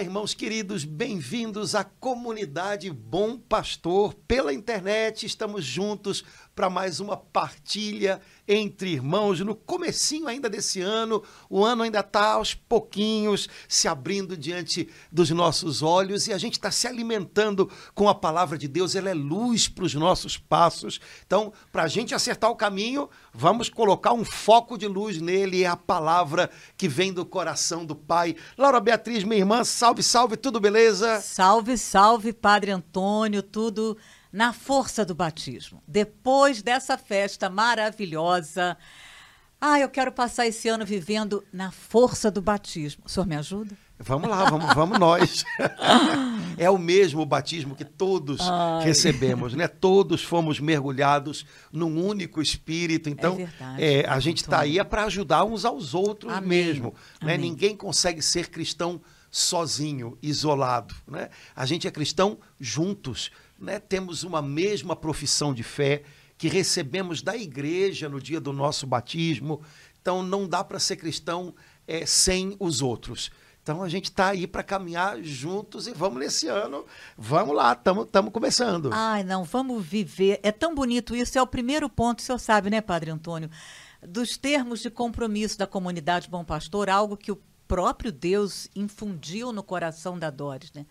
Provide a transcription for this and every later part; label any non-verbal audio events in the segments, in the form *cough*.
Irmãos queridos, bem-vindos à comunidade Bom Pastor. Pela internet, estamos juntos para mais uma partilha entre irmãos no comecinho ainda desse ano. O ano ainda está aos pouquinhos se abrindo diante dos nossos olhos e a gente está se alimentando com a palavra de Deus. Ela é luz para os nossos passos. Então, para a gente acertar o caminho, vamos colocar um foco de luz nele. É a palavra que vem do coração do Pai. Laura Beatriz, minha irmã, salve, salve, tudo beleza? Salve, salve, Padre Antônio, tudo na força do batismo. Depois dessa festa maravilhosa, ah, eu quero passar esse ano vivendo na força do batismo. O senhor me ajuda? Vamos lá, vamos, vamos nós. *laughs* é o mesmo batismo que todos Ai. recebemos, né? Todos fomos mergulhados num único espírito. Então, é verdade, é, a gente está aí é para ajudar uns aos outros Amém. mesmo. Né? Ninguém consegue ser cristão sozinho, isolado. Né? A gente é cristão juntos né, temos uma mesma profissão de fé que recebemos da igreja no dia do nosso batismo. Então não dá para ser cristão é, sem os outros. Então a gente está aí para caminhar juntos e vamos nesse ano. Vamos lá, estamos começando. Ai, não, vamos viver. É tão bonito isso. É o primeiro ponto, o senhor sabe, né, Padre Antônio? Dos termos de compromisso da comunidade Bom Pastor, algo que o próprio Deus infundiu no coração da Doris, né?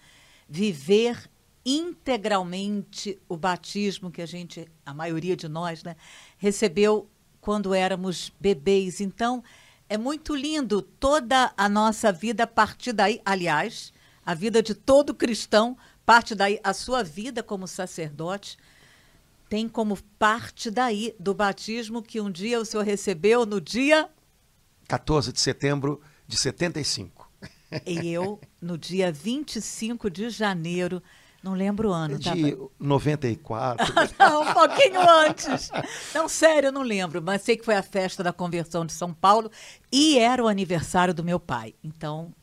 Viver integralmente o batismo que a gente, a maioria de nós, né, recebeu quando éramos bebês. Então, é muito lindo toda a nossa vida a partir daí, aliás, a vida de todo cristão, parte daí a sua vida como sacerdote, tem como parte daí do batismo que um dia o senhor recebeu no dia 14 de setembro de 75. E eu no dia 25 de janeiro não lembro o ano. Tá? De 94. não, *laughs* um pouquinho antes. Não, sério, eu não lembro. Mas sei que foi a festa da conversão de São Paulo e era o aniversário do meu pai. Então,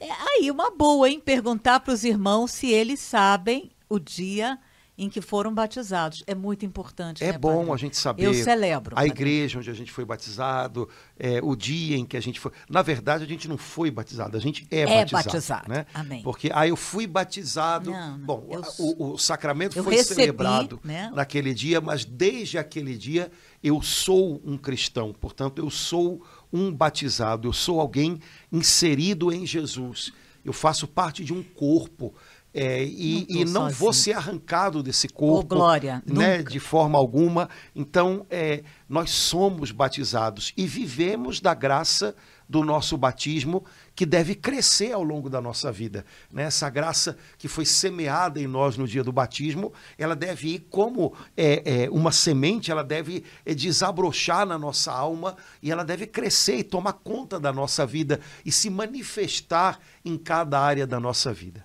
é aí uma boa, hein? Perguntar para os irmãos se eles sabem o dia em que foram batizados. É muito importante. É né, bom padre? a gente saber. Eu celebro. A padre. igreja onde a gente foi batizado, é, o dia em que a gente foi. Na verdade, a gente não foi batizado, a gente é, é batizado. batizado. Né? Amém. Porque aí ah, eu fui batizado. Não, não. Bom, eu, o, o, sacramento foi recebi, celebrado né? naquele dia, mas desde aquele dia eu sou um cristão. Portanto, eu sou um batizado. Eu sou alguém inserido em Jesus. Eu faço parte de um corpo. É, e, não, e não vou ser arrancado desse corpo, oh, glória, né, de forma alguma. Então, é, nós somos batizados e vivemos da graça do nosso batismo, que deve crescer ao longo da nossa vida. Né? Essa graça que foi semeada em nós no dia do batismo, ela deve ir como é, é, uma semente, ela deve é, desabrochar na nossa alma e ela deve crescer e tomar conta da nossa vida e se manifestar em cada área da nossa vida.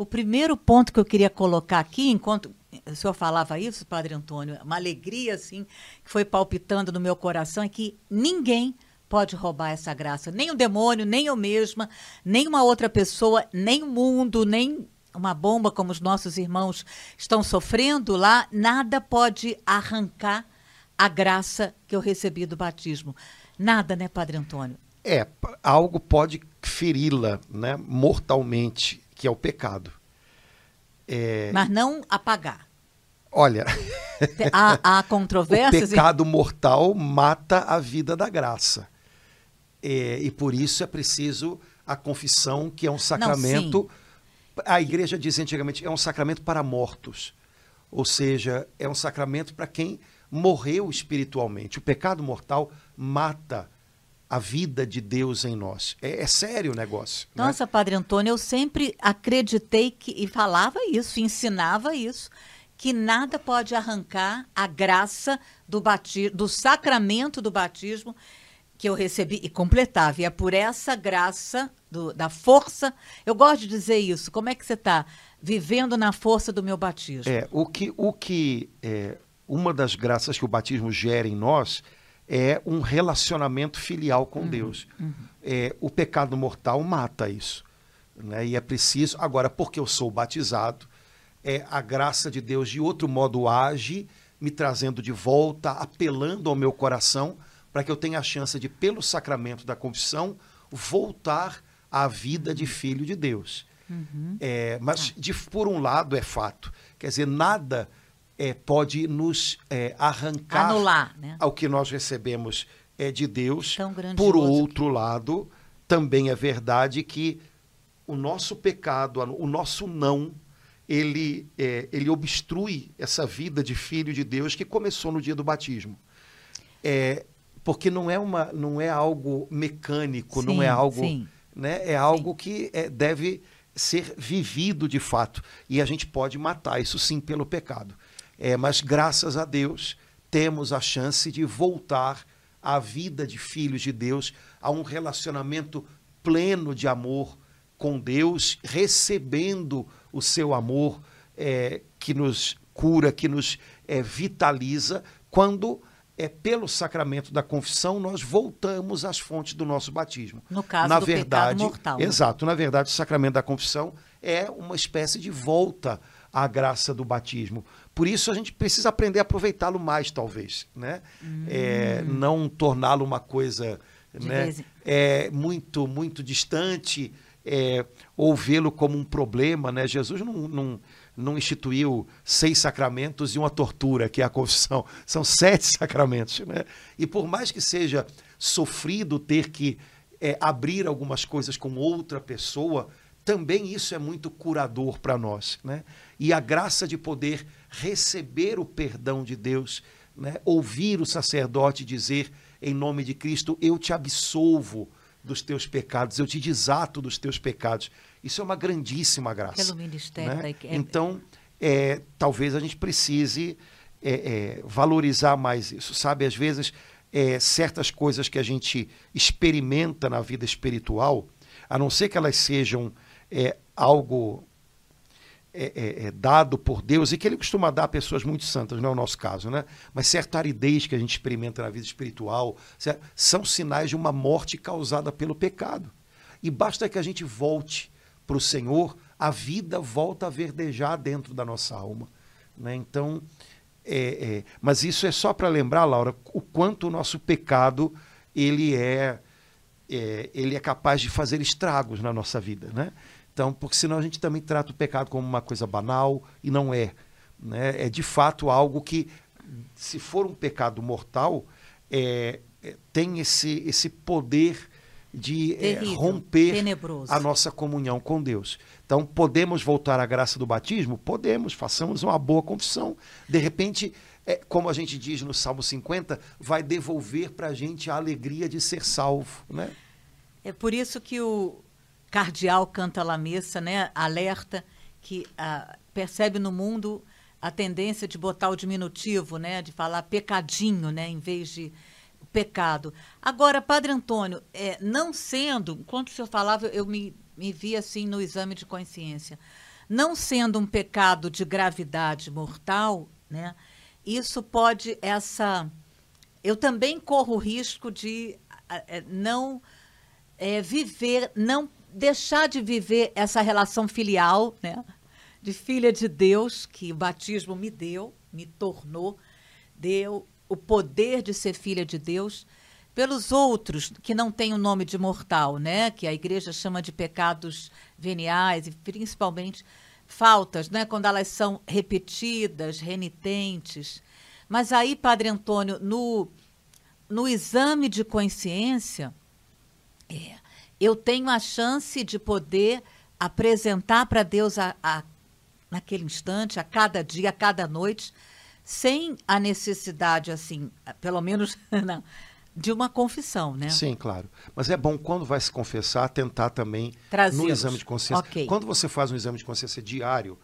O primeiro ponto que eu queria colocar aqui, enquanto o senhor falava isso, Padre Antônio, uma alegria assim que foi palpitando no meu coração é que ninguém pode roubar essa graça, nem o demônio, nem eu mesma, nem uma outra pessoa, nem o mundo, nem uma bomba como os nossos irmãos estão sofrendo lá, nada pode arrancar a graça que eu recebi do batismo. Nada, né, Padre Antônio? É, algo pode feri-la, né, mortalmente que é o pecado. É... Mas não apagar. Olha, há, há *laughs* controvérsias. o pecado mortal mata a vida da graça. É, e por isso é preciso a confissão, que é um sacramento. Não, a igreja dizia antigamente, é um sacramento para mortos. Ou seja, é um sacramento para quem morreu espiritualmente. O pecado mortal mata a vida de Deus em nós. É, é sério o negócio. Né? Nossa, né? Padre Antônio, eu sempre acreditei que, e falava isso, ensinava isso, que nada pode arrancar a graça do, batismo, do sacramento do batismo que eu recebi e completava. E é por essa graça, do, da força. Eu gosto de dizer isso. Como é que você está vivendo na força do meu batismo? É, o que, o que é, uma das graças que o batismo gera em nós é um relacionamento filial com uhum, Deus. Uhum. É, o pecado mortal mata isso. Né? E é preciso. Agora, porque eu sou batizado, é, a graça de Deus de outro modo age, me trazendo de volta, apelando ao meu coração, para que eu tenha a chance de, pelo sacramento da confissão, voltar à vida de filho de Deus. Uhum. É, mas, ah. de, por um lado, é fato. Quer dizer, nada é, pode nos é, arrancar Anular, né? ao que nós recebemos é, de Deus. Por outro lado, também é verdade que o nosso pecado, o nosso não, ele, é, ele obstrui essa vida de filho de Deus que começou no dia do batismo. É, porque não é, uma, não é algo mecânico, sim, não é algo. Sim. Né, é algo sim. que é, deve ser vivido de fato. E a gente pode matar isso sim pelo pecado. É, mas graças a Deus temos a chance de voltar à vida de filhos de Deus, a um relacionamento pleno de amor com Deus, recebendo o seu amor é, que nos cura, que nos é, vitaliza, quando é pelo sacramento da confissão nós voltamos às fontes do nosso batismo. No caso na do verdade, pecado mortal. Exato. Na verdade, o sacramento da confissão é uma espécie de volta à graça do batismo. Por isso a gente precisa aprender a aproveitá-lo mais, talvez, né? Hum. É, não torná-lo uma coisa né, é, muito muito distante é, ou vê-lo como um problema, né? Jesus não, não, não instituiu seis sacramentos e uma tortura, que é a confissão. *laughs* São sete *laughs* sacramentos, né? E por mais que seja sofrido ter que é, abrir algumas coisas com outra pessoa, também isso é muito curador para nós, né? E a graça de poder receber o perdão de Deus, né? ouvir o sacerdote dizer, em nome de Cristo, eu te absolvo dos teus pecados, eu te desato dos teus pecados. Isso é uma grandíssima graça. Pelo ministério. Né? É... Então, é, talvez a gente precise é, é, valorizar mais isso, sabe? Às vezes, é, certas coisas que a gente experimenta na vida espiritual, a não ser que elas sejam é, algo é, é, é, dado por Deus e que ele costuma dar a pessoas muito santas, não é o nosso caso, né? Mas certa aridez que a gente experimenta na vida espiritual certo? são sinais de uma morte causada pelo pecado. E basta que a gente volte para o Senhor, a vida volta a verdejar dentro da nossa alma. Né? Então, é, é, mas isso é só para lembrar, Laura, o quanto o nosso pecado ele é, é, ele é capaz de fazer estragos na nossa vida, né? Então, porque senão a gente também trata o pecado como uma coisa banal e não é. Né? É de fato algo que, se for um pecado mortal, é, é, tem esse, esse poder de é, romper tenebroso. a nossa comunhão com Deus. Então, podemos voltar à graça do batismo? Podemos, façamos uma boa confissão. De repente, é, como a gente diz no Salmo 50, vai devolver para a gente a alegria de ser salvo. Né? É por isso que o, cardeal canta la missa, né? Alerta que ah, percebe no mundo a tendência de botar o diminutivo, né? De falar pecadinho, né? Em vez de pecado. Agora, Padre Antônio, é, não sendo, enquanto o senhor falava, eu me, me vi assim no exame de consciência, não sendo um pecado de gravidade mortal, né? Isso pode essa, eu também corro o risco de é, não é, viver, não deixar de viver essa relação filial, né? De filha de Deus, que o batismo me deu, me tornou, deu o poder de ser filha de Deus, pelos outros que não têm o nome de mortal, né? Que a igreja chama de pecados veniais e principalmente faltas, né? Quando elas são repetidas, renitentes. Mas aí, Padre Antônio, no, no exame de consciência, é, eu tenho a chance de poder apresentar para Deus a, a, naquele instante, a cada dia, a cada noite, sem a necessidade, assim, pelo menos *laughs* não, de uma confissão, né? Sim, claro. Mas é bom, quando vai se confessar, tentar também no exame de consciência. Okay. Quando você faz um exame de consciência diário,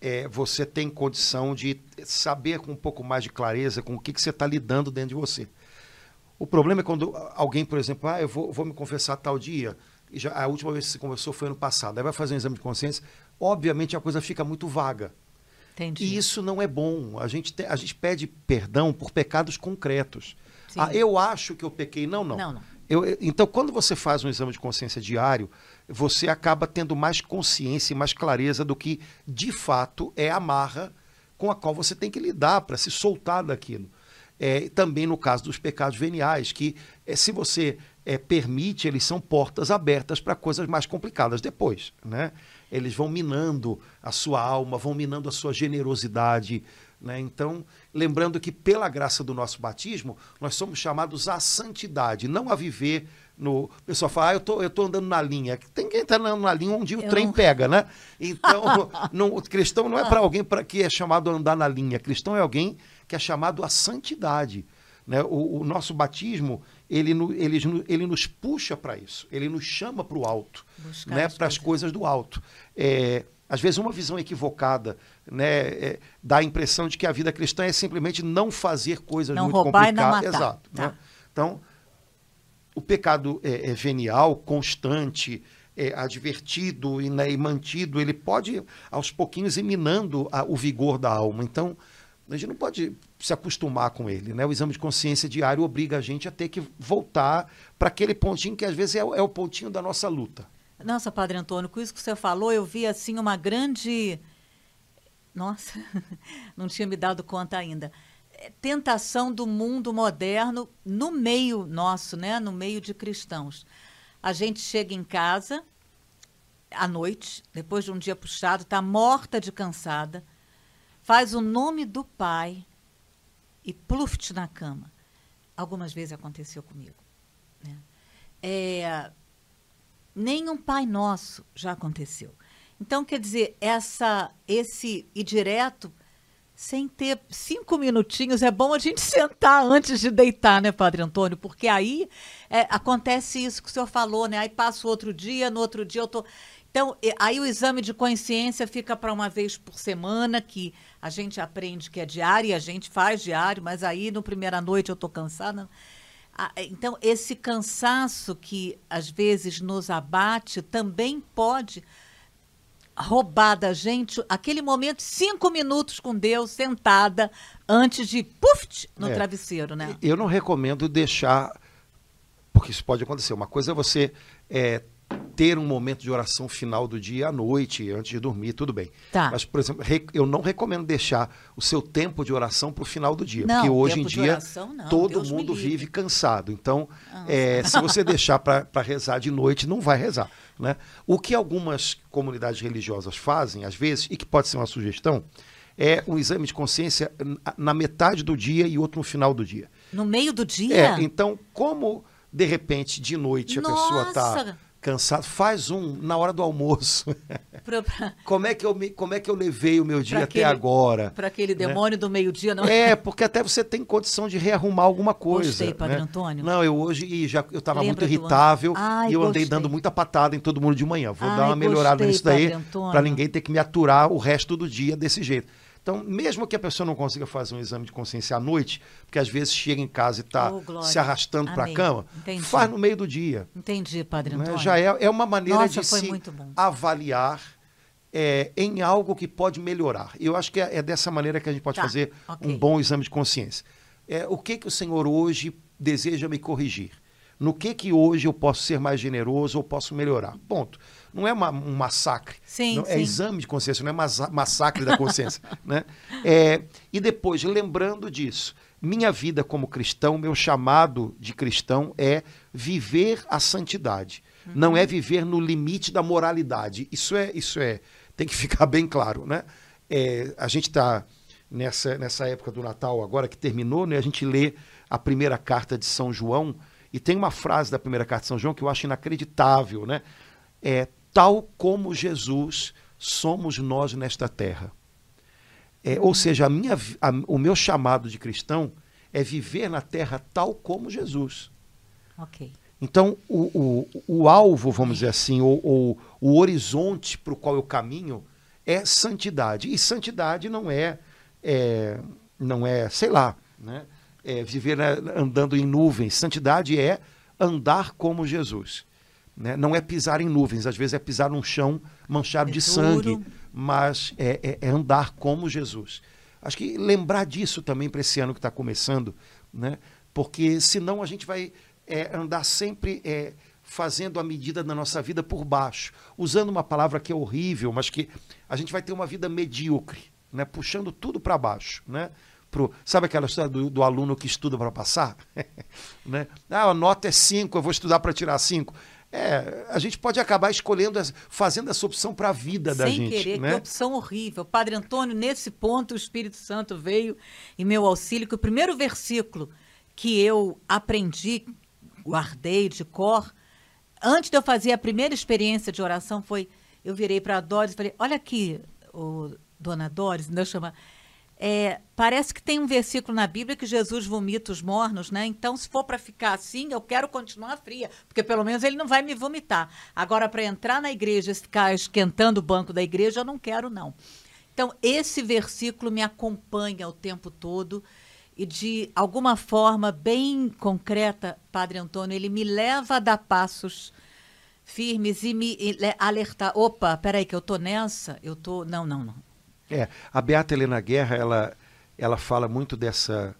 é, você tem condição de saber com um pouco mais de clareza com o que, que você está lidando dentro de você. O problema é quando alguém, por exemplo, ah, eu vou, vou me confessar tal dia, e já, a última vez que se conversou foi ano passado, aí vai fazer um exame de consciência, obviamente a coisa fica muito vaga. Entendi. E isso não é bom. A gente, te, a gente pede perdão por pecados concretos. Ah, eu acho que eu pequei. Não, não. não, não. Eu, eu, então, quando você faz um exame de consciência diário, você acaba tendo mais consciência e mais clareza do que, de fato, é a marra com a qual você tem que lidar para se soltar daquilo é, também no caso dos pecados veniais, que é, se você é, permite, eles são portas abertas para coisas mais complicadas depois. Né? eles vão minando a sua alma, vão minando a sua generosidade. Né? Então, lembrando que pela graça do nosso batismo, nós somos chamados à santidade, não a viver no. O pessoal fala, ah, eu tô, eu tô andando na linha. Tem quem está andando na linha onde o eu trem não... pega, né? Então, *laughs* não, o cristão não é para alguém para que é chamado a andar na linha. Cristão é alguém que é chamado à santidade. Né? O, o nosso batismo, ele, ele, ele nos puxa para isso, ele nos chama para o alto, né? para as coisas do alto. É, às vezes, uma visão equivocada né, é, dá a impressão de que a vida cristã é simplesmente não fazer coisas não muito roubar complicadas. E não matar. Exato. Tá. Né? Então, o pecado é, é venial, constante, é, advertido e, né, e, mantido, ele pode, aos pouquinhos, ir minando a, o vigor da alma. Então, a gente não pode se acostumar com ele. Né? O exame de consciência diário obriga a gente a ter que voltar para aquele pontinho que, às vezes, é, é o pontinho da nossa luta. Nossa, Padre Antônio, com isso que você falou, eu vi assim uma grande. Nossa, *laughs* não tinha me dado conta ainda. É, tentação do mundo moderno no meio nosso, né? No meio de cristãos. A gente chega em casa à noite, depois de um dia puxado, está morta de cansada, faz o nome do pai e pluft na cama. Algumas vezes aconteceu comigo. Né? É, Pai Nosso já aconteceu. Então, quer dizer, essa, esse ir direto, sem ter cinco minutinhos, é bom a gente *laughs* sentar antes de deitar, né, Padre Antônio? Porque aí é, acontece isso que o senhor falou, né? Aí passa o outro dia, no outro dia eu tô. Então, aí o exame de consciência fica para uma vez por semana, que a gente aprende que é diário, e a gente faz diário, mas aí no primeira noite eu estou cansada. É, então, esse cansaço que às vezes nos abate também pode roubar da gente aquele momento, cinco minutos com Deus, sentada, antes de puf, no é, travesseiro, né? Eu não recomendo deixar, porque isso pode acontecer. Uma coisa é você é, ter um momento de oração final do dia à noite, antes de dormir, tudo bem. Tá. Mas, por exemplo, eu não recomendo deixar o seu tempo de oração para o final do dia. Não, porque hoje em dia oração, todo Deus mundo vive cansado. Então, ah. é, se você *laughs* deixar para rezar de noite, não vai rezar. Né? O que algumas comunidades religiosas fazem, às vezes, e que pode ser uma sugestão, é um exame de consciência na metade do dia e outro no final do dia. No meio do dia? É, então, como de repente, de noite, a Nossa. pessoa está cansado, faz um na hora do almoço. *laughs* Pra, pra... *laughs* como, é que eu me, como é que eu levei o meu dia pra até aquele, agora? Para aquele né? demônio né? do meio-dia, não é? porque até você tem condição de rearrumar alguma coisa. Gostei, Padre né? Antônio. Não, eu hoje e já eu estava muito irritável Ai, e eu andei dando muita patada em todo mundo de manhã. Vou Ai, dar uma melhorada gostei, nisso daí para ninguém ter que me aturar o resto do dia desse jeito. Então, mesmo que a pessoa não consiga fazer um exame de consciência à noite, porque às vezes chega em casa e está oh, se arrastando para a cama, Entendi. faz no meio do dia. Entendi, Padre né? Antônio. Já é, é uma maneira Nossa, de se avaliar é, em algo que pode melhorar. Eu acho que é, é dessa maneira que a gente pode tá, fazer okay. um bom exame de consciência. É, o que, que o Senhor hoje deseja me corrigir? No que que hoje eu posso ser mais generoso ou posso melhorar? Ponto. Não é uma, um massacre. Sim, não, é sim. É exame de consciência, não é massa massacre da consciência. *laughs* né? É, e depois, lembrando disso, minha vida como cristão, meu chamado de cristão é viver a santidade. Uhum. Não é viver no limite da moralidade. Isso é, isso é, tem que ficar bem claro, né? É, a gente está nessa, nessa época do Natal agora que terminou, né? A gente lê a primeira carta de São João e tem uma frase da primeira carta de São João que eu acho inacreditável, né? É tal como Jesus somos nós nesta terra. É, ou seja, a minha, a, o meu chamado de cristão é viver na terra tal como Jesus. Ok. Então, o, o, o alvo, vamos dizer assim, ou, ou o horizonte para o qual eu caminho é santidade. E santidade não é, é não é, sei lá, né? é, viver né, andando em nuvens. Santidade é andar como Jesus. Né? Não é pisar em nuvens, às vezes é pisar num chão manchado é de duro. sangue, mas é, é, é, andar como Jesus. Acho que lembrar disso também para esse ano que está começando, né? porque senão a gente vai é, andar sempre é, fazendo a medida da nossa vida por baixo, usando uma palavra que é horrível, mas que a gente vai ter uma vida medíocre, né? puxando tudo para baixo. Né? pro. Sabe aquela história do, do aluno que estuda para passar? *laughs* né? Ah, a nota é 5, eu vou estudar para tirar 5. É, a gente pode acabar escolhendo, fazendo essa opção para a vida da gente. Sem querer, né? que opção horrível. Padre Antônio, nesse ponto, o Espírito Santo veio em meu auxílio, que o primeiro versículo que eu aprendi, guardei de cor, antes de eu fazer a primeira experiência de oração, foi, eu virei para a Doris e falei, olha aqui, o, dona Doris, ainda chama é, parece que tem um versículo na Bíblia que Jesus vomita os mornos, né? Então, se for para ficar assim, eu quero continuar fria, porque pelo menos ele não vai me vomitar. Agora, para entrar na igreja e ficar esquentando o banco da igreja, eu não quero, não. Então, esse versículo me acompanha o tempo todo e, de alguma forma bem concreta, Padre Antônio, ele me leva a dar passos firmes e me alertar. Opa, peraí, que eu tô nessa, eu tô. Não, não, não é, a Beata Helena Guerra, ela, ela fala muito dessa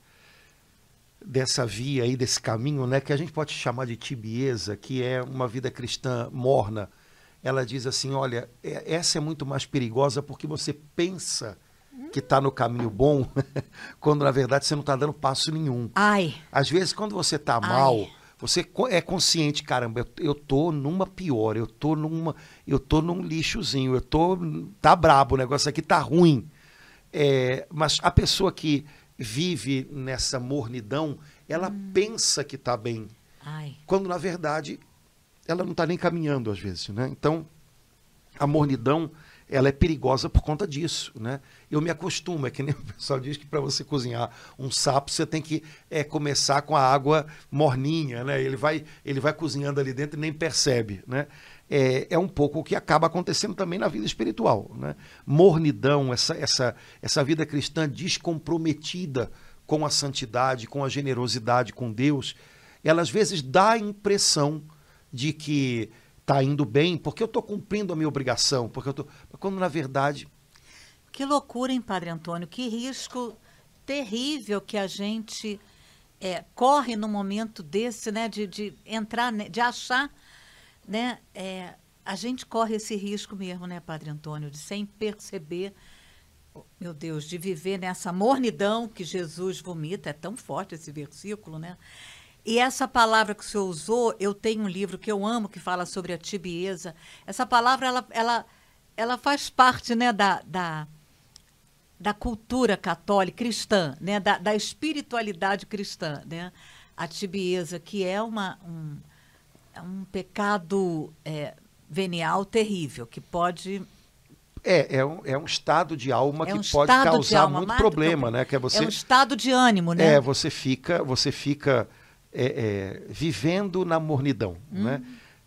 dessa via aí, desse caminho, né, que a gente pode chamar de tibieza, que é uma vida cristã morna. Ela diz assim, olha, é, essa é muito mais perigosa porque você pensa que está no caminho bom, *laughs* quando na verdade você não está dando passo nenhum. Ai. Às vezes, quando você está mal, você é consciente, caramba, eu, eu tô numa pior, eu tô numa, eu tô num lixozinho, eu tô tá brabo, o negócio aqui tá ruim. É, mas a pessoa que vive nessa mornidão, ela hum. pensa que tá bem. Ai. Quando na verdade ela não está nem caminhando às vezes, né? Então, a mornidão ela é perigosa por conta disso, né? Eu me acostumo, é que nem *laughs* o pessoal diz que para você cozinhar um sapo, você tem que é, começar com a água morninha, né? Ele vai, ele vai cozinhando ali dentro e nem percebe, né? É, é um pouco o que acaba acontecendo também na vida espiritual, né? Mornidão, essa, essa, essa vida cristã descomprometida com a santidade, com a generosidade com Deus, ela às vezes dá a impressão de que está indo bem, porque eu estou cumprindo a minha obrigação, porque eu tô, quando na verdade. Que loucura, hein, Padre Antônio? Que risco terrível que a gente é, corre no momento desse, né, de, de entrar, de achar, né, é, a gente corre esse risco mesmo, né, Padre Antônio, de sem perceber, meu Deus, de viver nessa mornidão que Jesus vomita, é tão forte esse versículo, né? E essa palavra que o senhor usou, eu tenho um livro que eu amo que fala sobre a tibieza. Essa palavra, ela, ela, ela faz parte né, da, da, da cultura católica cristã, né, da, da espiritualidade cristã. Né? A tibieza, que é uma, um, é um pecado é, venial terrível, que pode é, é um, é um estado de alma é um que pode causar alma, muito problema, né? Que é, você, é um estado de ânimo, né? É, você fica, você fica é, é, vivendo na mornidão. Hum. Né?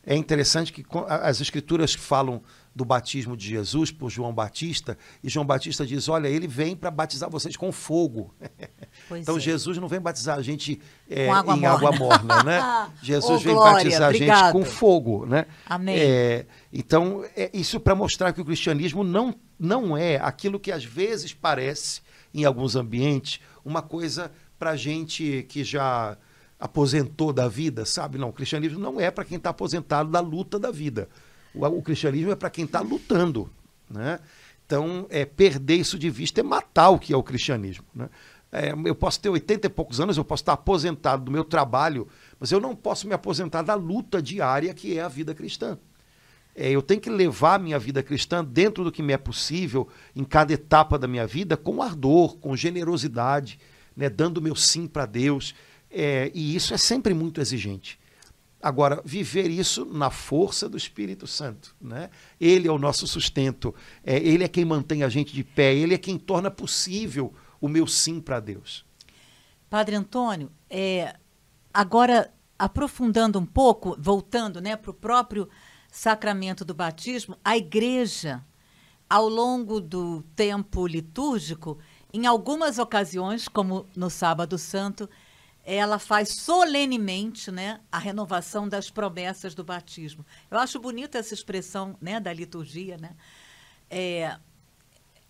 É interessante que as escrituras falam do batismo de Jesus por João Batista, e João Batista diz: Olha, ele vem para batizar vocês com fogo. *laughs* então é. Jesus não vem batizar a gente é, água em morna. água morna, né? *laughs* Jesus oh, vem glória, batizar obrigado. a gente com fogo, né? Amém. É, então, é isso para mostrar que o cristianismo não, não é aquilo que às vezes parece, em alguns ambientes, uma coisa para gente que já aposentou da vida, sabe? Não, o cristianismo não é para quem está aposentado da luta da vida. O, o cristianismo é para quem está lutando, né? Então, é, perder isso de vista é matar o que é o cristianismo. Né? É, eu posso ter 80 e poucos anos, eu posso estar aposentado do meu trabalho, mas eu não posso me aposentar da luta diária que é a vida cristã. É, eu tenho que levar a minha vida cristã dentro do que me é possível, em cada etapa da minha vida, com ardor, com generosidade, né, dando meu sim para Deus. É, e isso é sempre muito exigente. Agora, viver isso na força do Espírito Santo. Né? Ele é o nosso sustento, é, ele é quem mantém a gente de pé, ele é quem torna possível o meu sim para Deus. Padre Antônio, é, agora aprofundando um pouco, voltando né, para o próprio sacramento do batismo, a igreja, ao longo do tempo litúrgico, em algumas ocasiões, como no Sábado Santo, ela faz solenemente né, a renovação das promessas do batismo. Eu acho bonita essa expressão né, da liturgia. Né? É,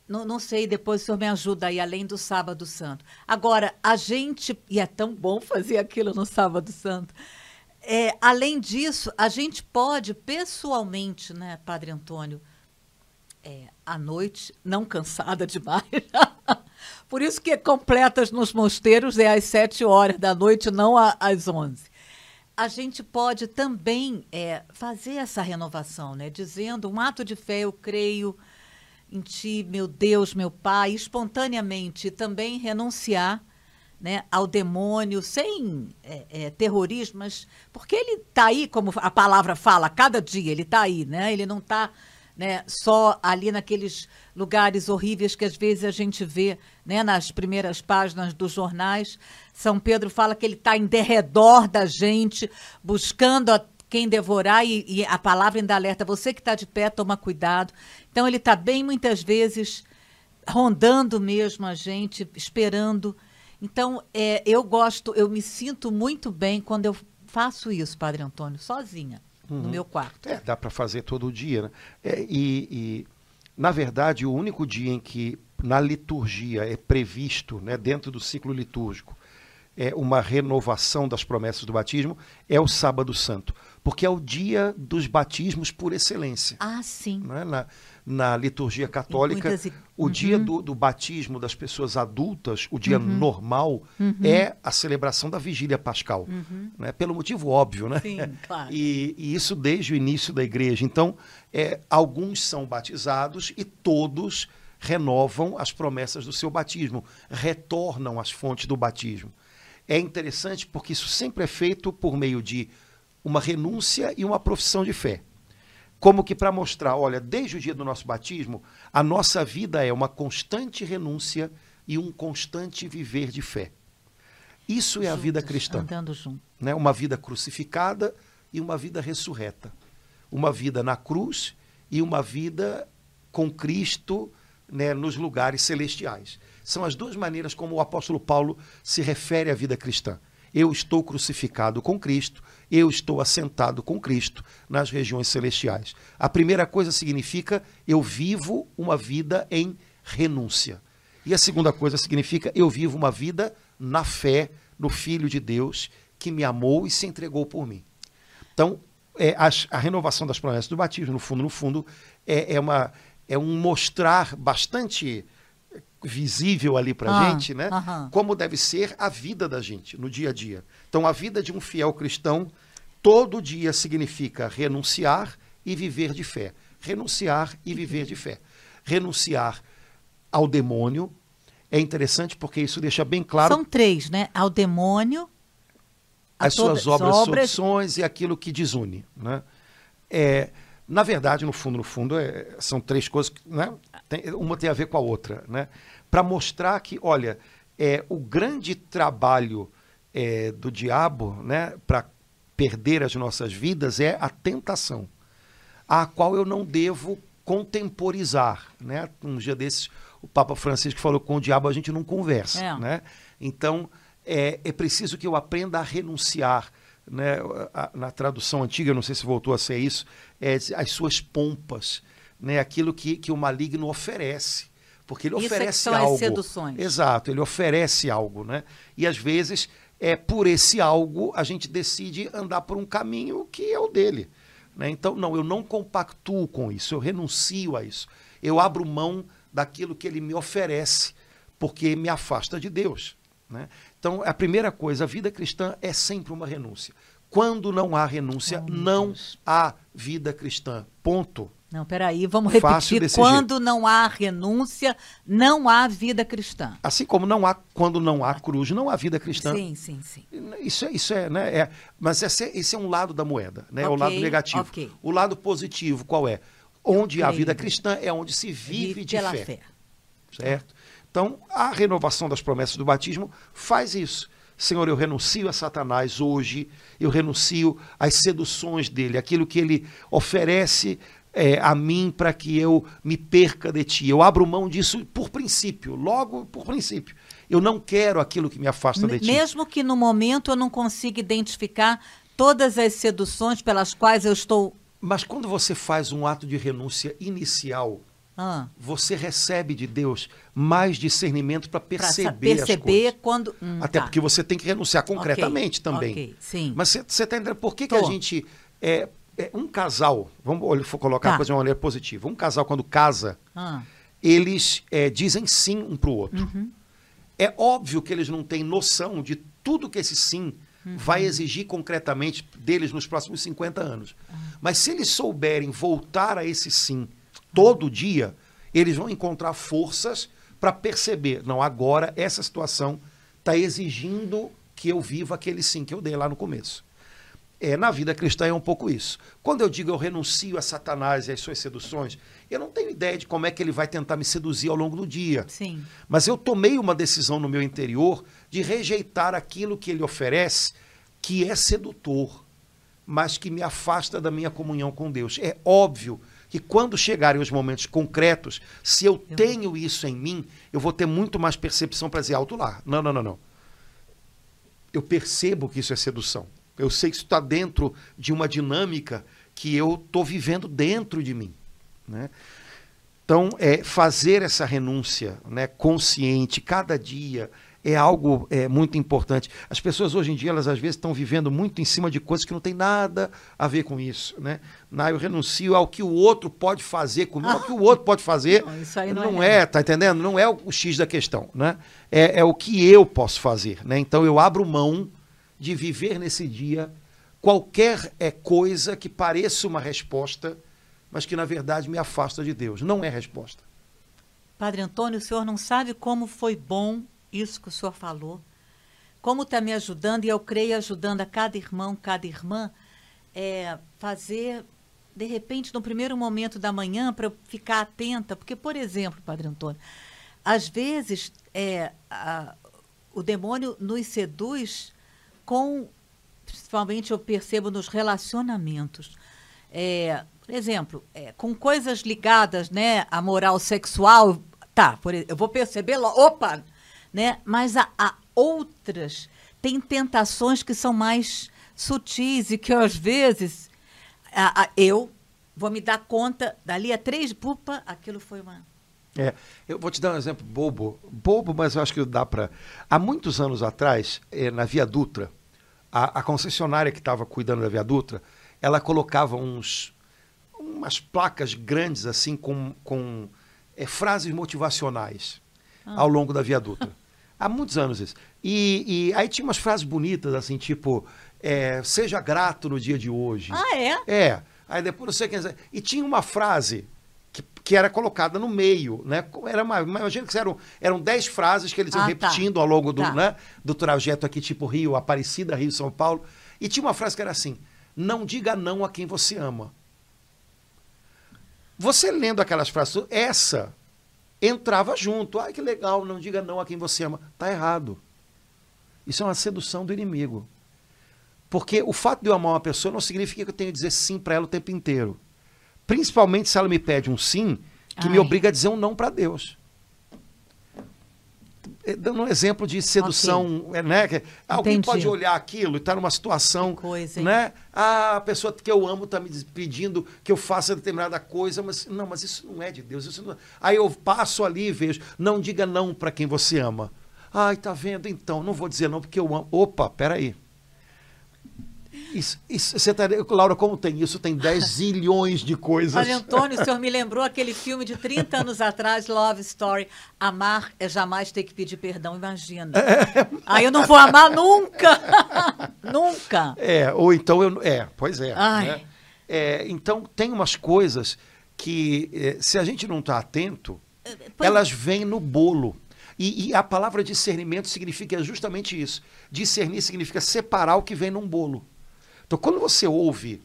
não, não, sei, depois o senhor me ajuda aí, além do Sábado Santo. Agora, a gente, e é tão bom fazer aquilo no Sábado Santo, é, além disso, a gente pode pessoalmente, né, Padre Antônio, é, à noite, não cansada *laughs* demais, Por isso que completas nos mosteiros é às sete horas da noite, não às onze. a gente pode também é, fazer essa renovação, né? Dizendo um ato de fé, eu creio em ti, meu Deus, meu Pai, espontaneamente também renunciar né, ao demônio, sem é, é, terrorismo, mas porque ele está aí, como a palavra fala, cada dia ele está aí, né? Ele não está né, só ali naqueles lugares horríveis que às vezes a gente vê né, nas primeiras páginas dos jornais. São Pedro fala que ele está em derredor da gente, buscando a quem devorar, e, e a palavra ainda alerta: você que está de pé, toma cuidado. Então, ele está bem, muitas vezes, rondando mesmo a gente, esperando. Então, é, eu gosto, eu me sinto muito bem quando eu faço isso, Padre Antônio, sozinha, uhum. no meu quarto. É, dá para fazer todo dia, né? É, e, e, na verdade, o único dia em que na liturgia é previsto, né, dentro do ciclo litúrgico, é uma renovação das promessas do batismo é o sábado santo, porque é o dia dos batismos por excelência. Ah, sim. Né? Na, na liturgia católica, muitas... o uhum. dia do, do, batismo das pessoas adultas, o dia uhum. normal, uhum. é a celebração da vigília pascal. Uhum. Né? Pelo motivo óbvio, né? Sim, *laughs* claro. E, e, isso desde o início da igreja. Então, é, alguns são batizados e todos renovam as promessas do seu batismo, retornam às fontes do batismo. É interessante porque isso sempre é feito por meio de uma renúncia e uma profissão de fé. Como que para mostrar, olha, desde o dia do nosso batismo, a nossa vida é uma constante renúncia e um constante viver de fé. Isso é Juntos, a vida cristã. Andando junto. Né? Uma vida crucificada e uma vida ressurreta. Uma vida na cruz e uma vida com Cristo né, nos lugares celestiais. São as duas maneiras como o apóstolo Paulo se refere à vida cristã. Eu estou crucificado com Cristo, eu estou assentado com Cristo nas regiões celestiais. A primeira coisa significa eu vivo uma vida em renúncia. E a segunda coisa significa eu vivo uma vida na fé no Filho de Deus que me amou e se entregou por mim. Então, é, a, a, renovação das promessas do batismo, no fundo, no fundo, é, é, uma, é um mostrar bastante visível ali para a ah, gente, né? Como deve ser a vida da gente no dia a dia. Então, a vida de um fiel cristão todo dia significa renunciar e viver de fé. Renunciar e viver de fé. Renunciar ao demônio é interessante porque isso deixa bem claro. São três, né? Ao demônio, as suas obras, obras... soluções e aquilo que desune, né? É, na verdade, no fundo, no fundo, é, são três coisas que, né? Tem, uma tem a ver com a outra, né? Para mostrar que, olha, é o grande trabalho é, do diabo, né? Para perder as nossas vidas é a tentação, a qual eu não devo contemporizar, né? Um dia desses, o Papa Francisco falou com o diabo a gente não conversa, é. né? Então é, é preciso que eu aprenda a renunciar né, na tradução antiga, não sei se voltou a ser isso, é, as suas pompas, né, aquilo que, que o maligno oferece. Porque ele isso oferece é que são algo. As seduções. Exato, ele oferece algo, né? E às vezes, é por esse algo, a gente decide andar por um caminho que é o dele. Né? Então, não, eu não compactuo com isso, eu renuncio a isso. Eu abro mão daquilo que ele me oferece, porque me afasta de Deus. Né? Então, a primeira coisa, a vida cristã é sempre uma renúncia. Quando não há renúncia, oh, não Deus. há vida cristã. Ponto. Não, peraí, vamos repetir. Quando jeito. não há renúncia, não há vida cristã. Assim como não há, quando não há cruz, não há vida cristã. Sim, sim, sim. Isso, é, isso é, né? É, mas esse é, esse é um lado da moeda, né? Okay, o lado negativo. Okay. O lado positivo, qual é? Onde há vida cristã é onde se vive, de fé. fé. Certo? Então, a renovação das promessas do batismo faz isso. Senhor, eu renuncio a Satanás hoje, eu renuncio às seduções dele, aquilo que ele oferece é, a mim para que eu me perca de ti. Eu abro mão disso por princípio, logo por princípio. Eu não quero aquilo que me afasta de ti. Mesmo que no momento eu não consiga identificar todas as seduções pelas quais eu estou. Mas quando você faz um ato de renúncia inicial, ah. Você recebe de Deus mais discernimento para perceber, perceber quando. Hum, Até tá. porque você tem que renunciar concretamente okay, também. Okay, sim. Mas você está entendendo por que, que a gente. É, é, um casal, vamos colocar tá. a coisa de uma maneira positiva. Um casal, quando casa, ah. eles é, dizem sim um para o outro. Uhum. É óbvio que eles não têm noção de tudo que esse sim uhum. vai exigir concretamente deles nos próximos 50 anos. Uhum. Mas se eles souberem voltar a esse sim todo dia, eles vão encontrar forças para perceber, não, agora essa situação está exigindo que eu viva aquele sim que eu dei lá no começo. É, na vida cristã é um pouco isso. Quando eu digo eu renuncio a Satanás e às suas seduções, eu não tenho ideia de como é que ele vai tentar me seduzir ao longo do dia. Sim. Mas eu tomei uma decisão no meu interior de rejeitar aquilo que ele oferece, que é sedutor, mas que me afasta da minha comunhão com Deus. É óbvio que quando chegarem os momentos concretos, se eu, eu tenho isso em mim, eu vou ter muito mais percepção para dizer alto lá. Não, não, não, não. Eu percebo que isso é sedução. Eu sei que isso está dentro de uma dinâmica que eu estou vivendo dentro de mim. Né? Então, é, fazer essa renúncia né, consciente, cada dia, é algo é, muito importante. As pessoas hoje em dia, elas às vezes estão vivendo muito em cima de coisas que não tem nada a ver com isso. Né? Não, eu renuncio ao que o outro pode fazer comigo, ao que o outro pode fazer. Não, isso aí não, não é, é, tá entendendo? Não é o, o, X da questão. Né? É, é o que eu posso fazer. Né? Então eu abro mão de viver nesse dia qualquer é, coisa que pareça uma resposta, mas que na verdade me afasta de Deus. Não é resposta. Padre Antônio, o senhor não sabe como foi bom isso que o senhor falou, como está me ajudando, e eu creio ajudando a cada irmão, cada irmã, é, fazer, de repente, no primeiro momento da manhã, para ficar atenta, porque, por exemplo, Padre Antônio, às vezes é, a, o demônio nos seduz com, principalmente eu percebo nos relacionamentos. É, por exemplo, é, com coisas ligadas né, à moral sexual, tá, por, eu vou perceber, opa, né? Mas há, há outras, tem tentações que são mais sutis e que às vezes a, a, eu vou me dar conta, dali a três, pupa, aquilo foi uma. É, eu vou te dar um exemplo bobo, bobo, mas eu acho que dá para. Há muitos anos atrás, é, na Via Dutra, a, a concessionária que estava cuidando da Via Dutra, ela colocava uns, umas placas grandes assim com, com é, frases motivacionais ah. ao longo da Via Dutra. *laughs* Há muitos anos isso. E, e aí tinha umas frases bonitas, assim, tipo, é, seja grato no dia de hoje. Ah, é? É. Aí depois não sei quem. E tinha uma frase que, era colocada no meio, né? Era uma, imagina que eram, eram dez frases que eles iam ah, tá. repetindo tá. ao longo do, tá. né, do trajeto aqui, tipo Rio, Aparecida, Rio, São Paulo. E tinha uma frase que era assim: não diga não a quem você ama. Você lendo aquelas frases, essa entrava junto. Ai, que legal, não diga não a quem você ama. Está errado. Isso é uma sedução do inimigo. Porque o fato de eu amar uma pessoa não significa que eu tenho que dizer sim para ela o tempo inteiro. Principalmente se ela me pede um sim, que Ai. me obriga a dizer um não para Deus. É, dando um exemplo de sedução, okay. É, né? Alguém Entendi. pode olhar aquilo e estar tá numa situação, coisa, né? Ah, a pessoa que eu amo está me pedindo que eu faça determinada coisa, mas não, mas isso não é de Deus. Não... É. Aí eu passo ali e vejo, não diga não para quem você ama. Ai, tá vendo? Então, não vou dizer não porque eu amo. Opa, peraí. Isso, isso, você tá, Laura, como tem isso? Tem 10 *laughs* zilhões de coisas. Olha, Antônio, o senhor me lembrou aquele filme de 30 anos atrás, Love Story. Amar é jamais ter que pedir perdão, imagina. É. Aí eu não vou amar nunca. *laughs* nunca. É, ou então eu. É, pois é. Né? é então, tem umas coisas que, é, se a gente não está atento, pois... elas vêm no bolo. E, e, a palavra discernimento significa justamente isso. Discernir significa separar o que vem num bolo. Então, quando você ouve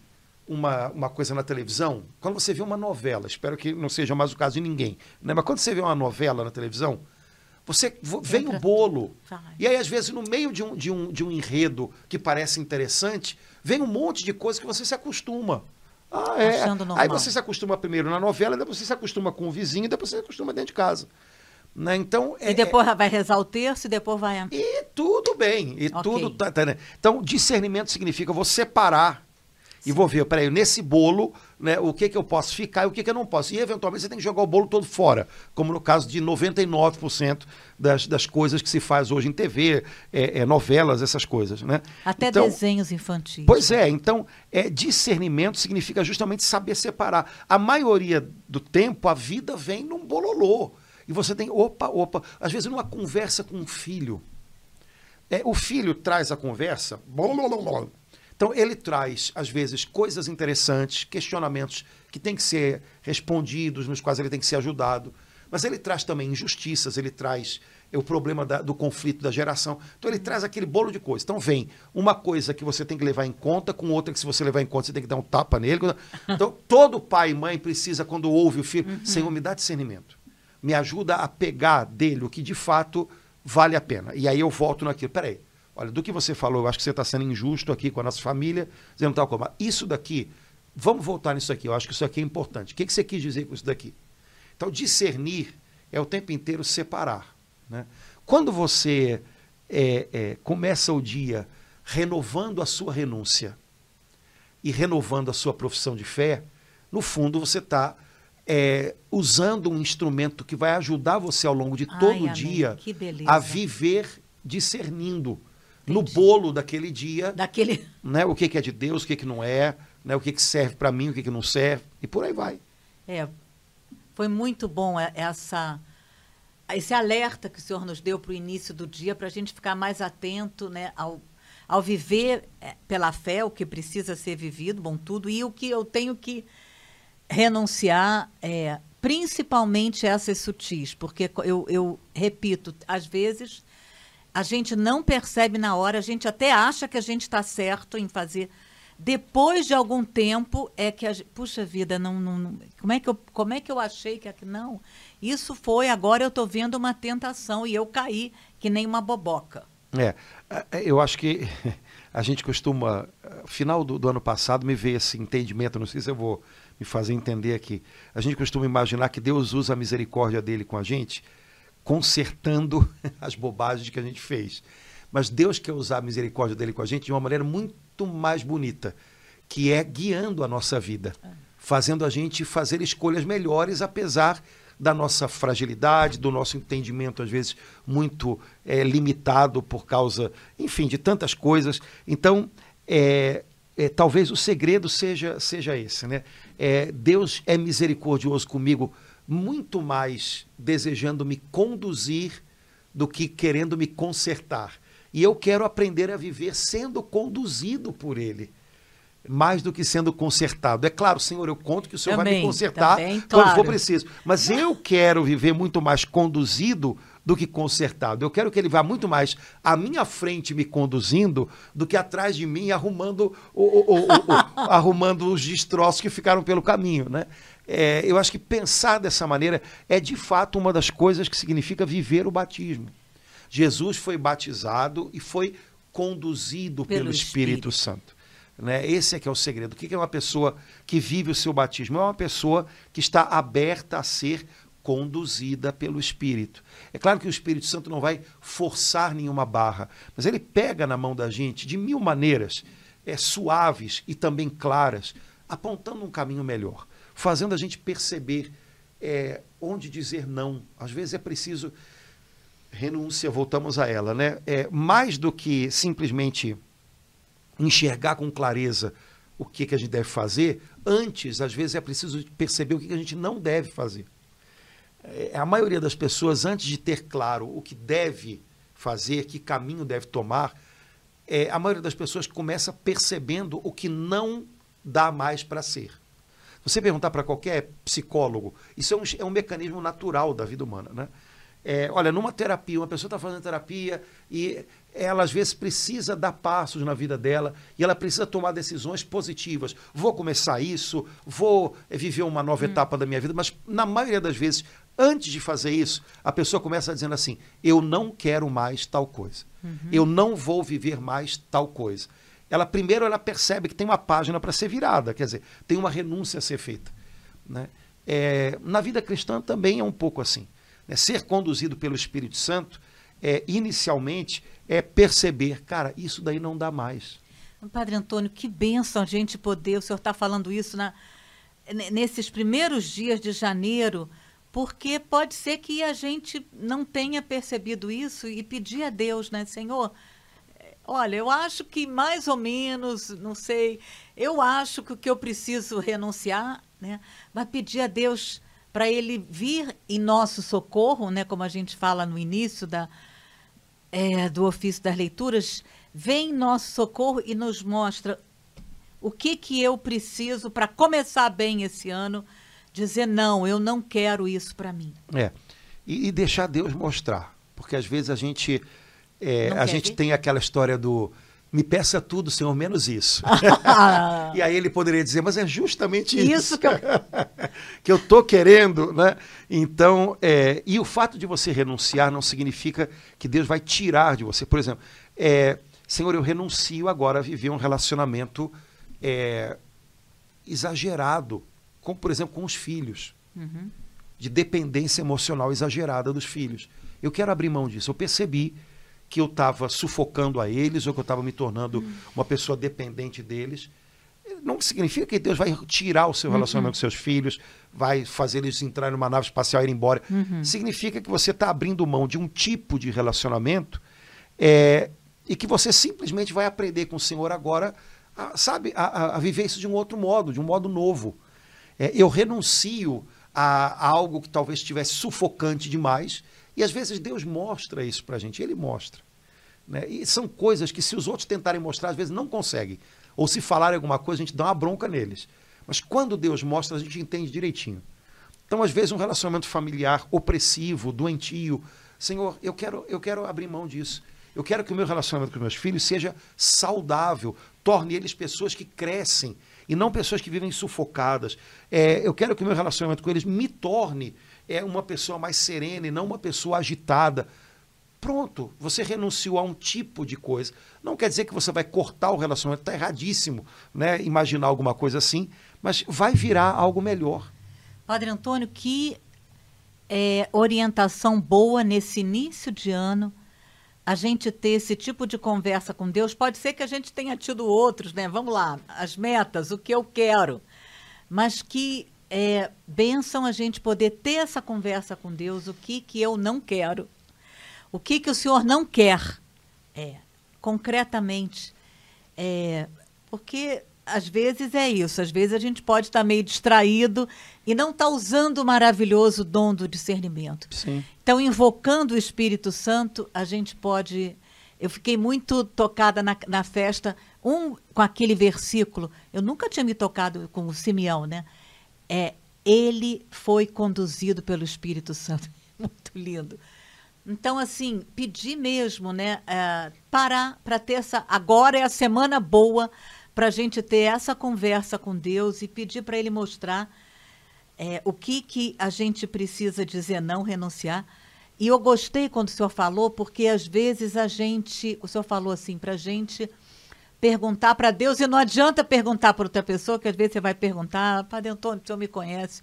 uma, uma coisa na televisão, quando você vê uma novela, espero que não seja mais o caso de ninguém, né? mas quando você vê uma novela na televisão, você vem o bolo. E aí, às vezes, no meio de um, de, um, de um enredo que parece interessante, vem um monte de coisa que você se acostuma. Ah, é. Aí você se acostuma primeiro na novela, depois você se acostuma com o vizinho, depois você se acostuma dentro de casa. Né? Então, e é, depois é, vai rezar o terço e depois vai. E tudo bem. E okay. tudo tá, tá, né? Então, discernimento significa vou separar Sim. e vou ver, peraí, nesse bolo, né, o que, que eu posso ficar e o que, que eu não posso. E, eventualmente, você tem que jogar o bolo todo fora, como no caso de 99% das, das coisas que se faz hoje em TV, é, é, novelas, essas coisas. Né? Até então, desenhos infantis. Pois é, então, é, discernimento significa justamente saber separar. A maioria do tempo, a vida vem num bololô. E você tem, opa, opa, às vezes numa conversa com um filho, É, o filho traz a conversa. Então, ele traz, às vezes, coisas interessantes, questionamentos que têm que ser respondidos, nos quais ele tem que ser ajudado. Mas ele traz também injustiças, ele traz é, o problema da, do conflito da geração. Então, ele traz aquele bolo de coisas. Então, vem uma coisa que você tem que levar em conta, com outra que, se você levar em conta, você tem que dar um tapa nele. Então, todo pai e mãe precisa, quando ouve o filho, uhum. Senhor, me dá discernimento. Me ajuda a pegar dele o que de fato vale a pena. E aí eu volto naquilo. Peraí, olha, do que você falou, eu acho que você está sendo injusto aqui com a nossa família, dizendo tal coisa. Isso daqui, vamos voltar nisso aqui, eu acho que isso aqui é importante. O que, que você quis dizer com isso daqui? Então, discernir é o tempo inteiro separar. Né? Quando você é, é, começa o dia renovando a sua renúncia e renovando a sua profissão de fé, no fundo você está é, usando um instrumento que vai ajudar você ao longo de todo o dia a viver discernindo Entendi. no bolo daquele dia daquele... *laughs* Né, o que, que é de Deus, o que, que não é, né, o que, que serve para mim, o que, que não serve, e por aí vai. É, foi muito bom essa, esse alerta que o senhor nos deu para o início do dia, para a gente ficar mais atento né, ao, ao viver é, pela fé, o que precisa ser vivido, bom, tudo, e o que eu tenho que renunciar, é, principalmente essas sutis, porque eu, eu repito, às vezes a gente não percebe na hora, a gente até acha que a gente está certo em fazer. Depois de algum tempo é que a puxa vida, não, não, como é que eu como é que eu achei que não? Isso foi agora eu estou vendo uma tentação e eu caí que nem uma boboca. É, é eu acho que *laughs* a gente costuma, final do, do ano passado me veio esse entendimento, não sei se eu vou me fazer entender aqui. A gente costuma imaginar que Deus usa a misericórdia dele com a gente, consertando *laughs* as bobagens que a gente fez. Mas Deus quer usar a misericórdia dele com a gente de uma maneira muito mais bonita, que é guiando a nossa vida, fazendo a gente fazer escolhas melhores, apesar da nossa fragilidade, do nosso entendimento, às vezes, muito é, limitado por causa, enfim, de tantas coisas. Então, é, é, talvez o segredo seja, seja esse, né? é, Deus é misericordioso comigo, muito mais desejando me conduzir do que querendo me consertar. E eu quero aprender a viver sendo conduzido por Ele, mais do que sendo consertado. É claro, Senhor, eu conto que o Senhor também, vai me consertar também, quando claro. for preciso. Mas eu quero viver muito mais conduzido do que consertado. Eu quero que ele vá muito mais à minha frente me conduzindo do que atrás de mim arrumando, o, o, o, *laughs* arrumando os destroços que ficaram pelo caminho. Né? É, eu acho que pensar dessa maneira é de fato uma das coisas que significa viver o batismo. Jesus foi batizado e foi conduzido pelo, pelo Espírito, Espírito, Santo. Né? Esse é que é o segredo. O que é uma pessoa que vive o seu batismo? É uma pessoa que está aberta a ser conduzida pelo Espírito. É claro que o Espírito Santo não vai forçar nenhuma barra, mas ele pega na mão da gente de mil maneiras é, suaves e também claras, apontando um caminho melhor, fazendo a gente perceber é, onde dizer não. Às vezes é preciso renúncia, voltamos a ela, né? É, mais do que simplesmente enxergar com clareza o que, que a gente deve fazer, antes, às vezes, é preciso perceber o que, que a gente não deve fazer. É, a maioria das pessoas, antes de ter claro o que deve fazer, que caminho deve tomar, é, a maioria das pessoas começa percebendo o que não dá mais para ser. Você perguntar para qualquer psicólogo, isso é um, é um mecanismo natural da vida humana. Né? É, olha, numa terapia, uma pessoa está fazendo terapia e ela às vezes precisa dar passos na vida dela e ela precisa tomar decisões positivas. Vou começar isso, vou viver uma nova hum. etapa da minha vida, mas na maioria das vezes Antes de fazer isso, a pessoa começa dizendo assim: eu não quero mais tal coisa. Uhum. Eu não vou viver mais tal coisa. Ela primeiro ela percebe que tem uma página para ser virada, quer dizer, tem uma renúncia a ser feita. Né? É, na vida cristã também é um pouco assim. Né? Ser conduzido pelo Espírito Santo, é, inicialmente, é perceber, cara, isso daí não dá mais. Padre Antônio, que bênção a gente poder, o senhor está falando isso na, nesses primeiros dias de janeiro, porque pode ser que a gente não tenha percebido isso e pedir a Deus, né, Senhor? Olha, eu acho que mais ou menos, não sei, eu acho que o que eu preciso renunciar, né, vai pedir a Deus para ele vir em nosso socorro, né, como a gente fala no início da é, do ofício das leituras vem em nosso socorro e nos mostra o que, que eu preciso para começar bem esse ano, dizer não, eu não quero isso para mim. É. E, e, deixar Deus mostrar. Porque às vezes a gente, é, a gente tem aquela história do me peça tudo, Senhor, menos isso. *laughs* e aí ele poderia dizer, mas é justamente isso, isso que eu *laughs* que eu tô querendo, né? Então, é, e o fato de você renunciar não significa que Deus vai tirar de você. Por exemplo, é, Senhor, eu renuncio agora a viver um relacionamento é, exagerado, como por exemplo com os filhos, uhum. de dependência emocional exagerada dos filhos. Eu quero abrir mão disso. Eu percebi que eu estava sufocando a eles ou que eu estava me tornando uhum. uma pessoa dependente deles. Não significa que Deus vai tirar o seu relacionamento uhum. com seus filhos, vai fazer eles entrarem numa nave espacial e ir embora. Uhum. Significa que você está abrindo mão de um tipo de relacionamento é, e que você simplesmente vai aprender com o Senhor agora, a, sabe, a, a, viver isso de um outro modo, de um modo novo. É, eu renuncio a, a, algo que talvez estivesse sufocante demais, e às vezes Deus mostra isso para a gente, Ele mostra. Né? E são coisas que se os outros tentarem mostrar, às vezes não conseguem. Ou se falarem alguma coisa, a gente dá uma bronca neles. Mas quando Deus mostra, a gente entende direitinho. Então, às vezes, um relacionamento familiar opressivo, doentio, Senhor, eu quero, eu quero abrir mão disso. Eu quero que o meu relacionamento com meus filhos seja saudável, torne eles pessoas que crescem e não pessoas que vivem sufocadas. É, eu quero que o meu relacionamento com eles me torne é, uma pessoa mais serena e não uma pessoa agitada. Pronto, você renunciou a um tipo de coisa. Não quer dizer que você vai cortar o relacionamento, está erradíssimo né? imaginar alguma coisa assim, mas vai virar algo melhor. Padre Antônio, que é, orientação boa nesse início de ano a gente ter esse tipo de conversa com Deus. Pode ser que a gente tenha tido outros, né? Vamos lá, as metas, o que eu quero. Mas que é, benção a gente poder ter essa conversa com Deus, o que, que eu não quero, o que, que o Senhor não quer, é, concretamente. É, porque às vezes é isso, às vezes a gente pode estar meio distraído e não estar usando o maravilhoso dom do discernimento. Sim. Então, invocando o Espírito Santo, a gente pode. Eu fiquei muito tocada na, na festa, um com aquele versículo. Eu nunca tinha me tocado com o Simeão, né? É, ele foi conduzido pelo Espírito Santo. *laughs* Muito lindo. Então, assim, pedir mesmo, né? É, parar para ter essa. Agora é a semana boa para a gente ter essa conversa com Deus e pedir para Ele mostrar é, o que, que a gente precisa dizer não, renunciar. E eu gostei quando o senhor falou, porque às vezes a gente, o senhor falou assim, para a gente perguntar para Deus, e não adianta perguntar para outra pessoa, que às vezes você vai perguntar, Padre Antônio, o senhor me conhece,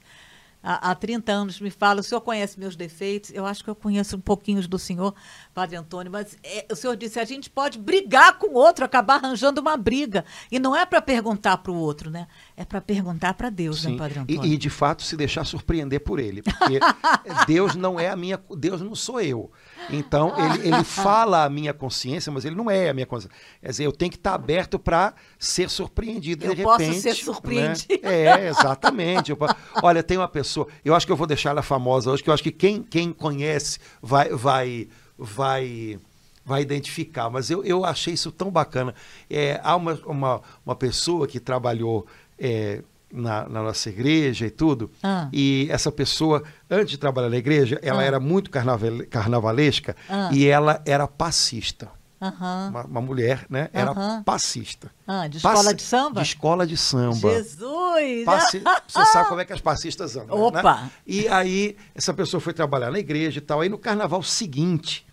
há, há 30 anos me fala, o senhor conhece meus defeitos, eu acho que eu conheço um pouquinho do senhor, Padre Antônio, mas é, o senhor disse, a gente pode brigar com o outro, acabar arranjando uma briga. E não é para perguntar para o outro, né? É para perguntar para Deus, né, Sim. né, Padre Antônio? E, e, de fato se deixar surpreender por ele, porque *laughs* Deus não é a minha, Deus não sou eu. Então ele, ele *laughs* fala a minha consciência, mas ele não é a minha consciência. Quer dizer, eu tenho que estar aberto para ser surpreendido. Eu de posso repente, ser surpreendido. Né? É, exatamente. Eu, olha, tem uma pessoa, eu acho que eu vou deixar ela famosa hoje, que eu acho que quem, quem conhece vai, vai, vai vai identificar, mas eu, eu achei isso tão bacana. É, há uma, uma, uma pessoa que trabalhou é, na, na, nossa igreja e tudo, ah. e essa pessoa, antes de trabalhar na igreja, ela ah. era muito carnaval, carnavalesca ah. e ela era passista. Uma, uma, mulher, né? Era passista. Ah, de escola de samba? De escola de samba. Jesus! *laughs* Você sabe como é que as passistas andam, né? Opa! Né? E aí, essa pessoa foi trabalhar na igreja e tal. Aí, no carnaval seguinte,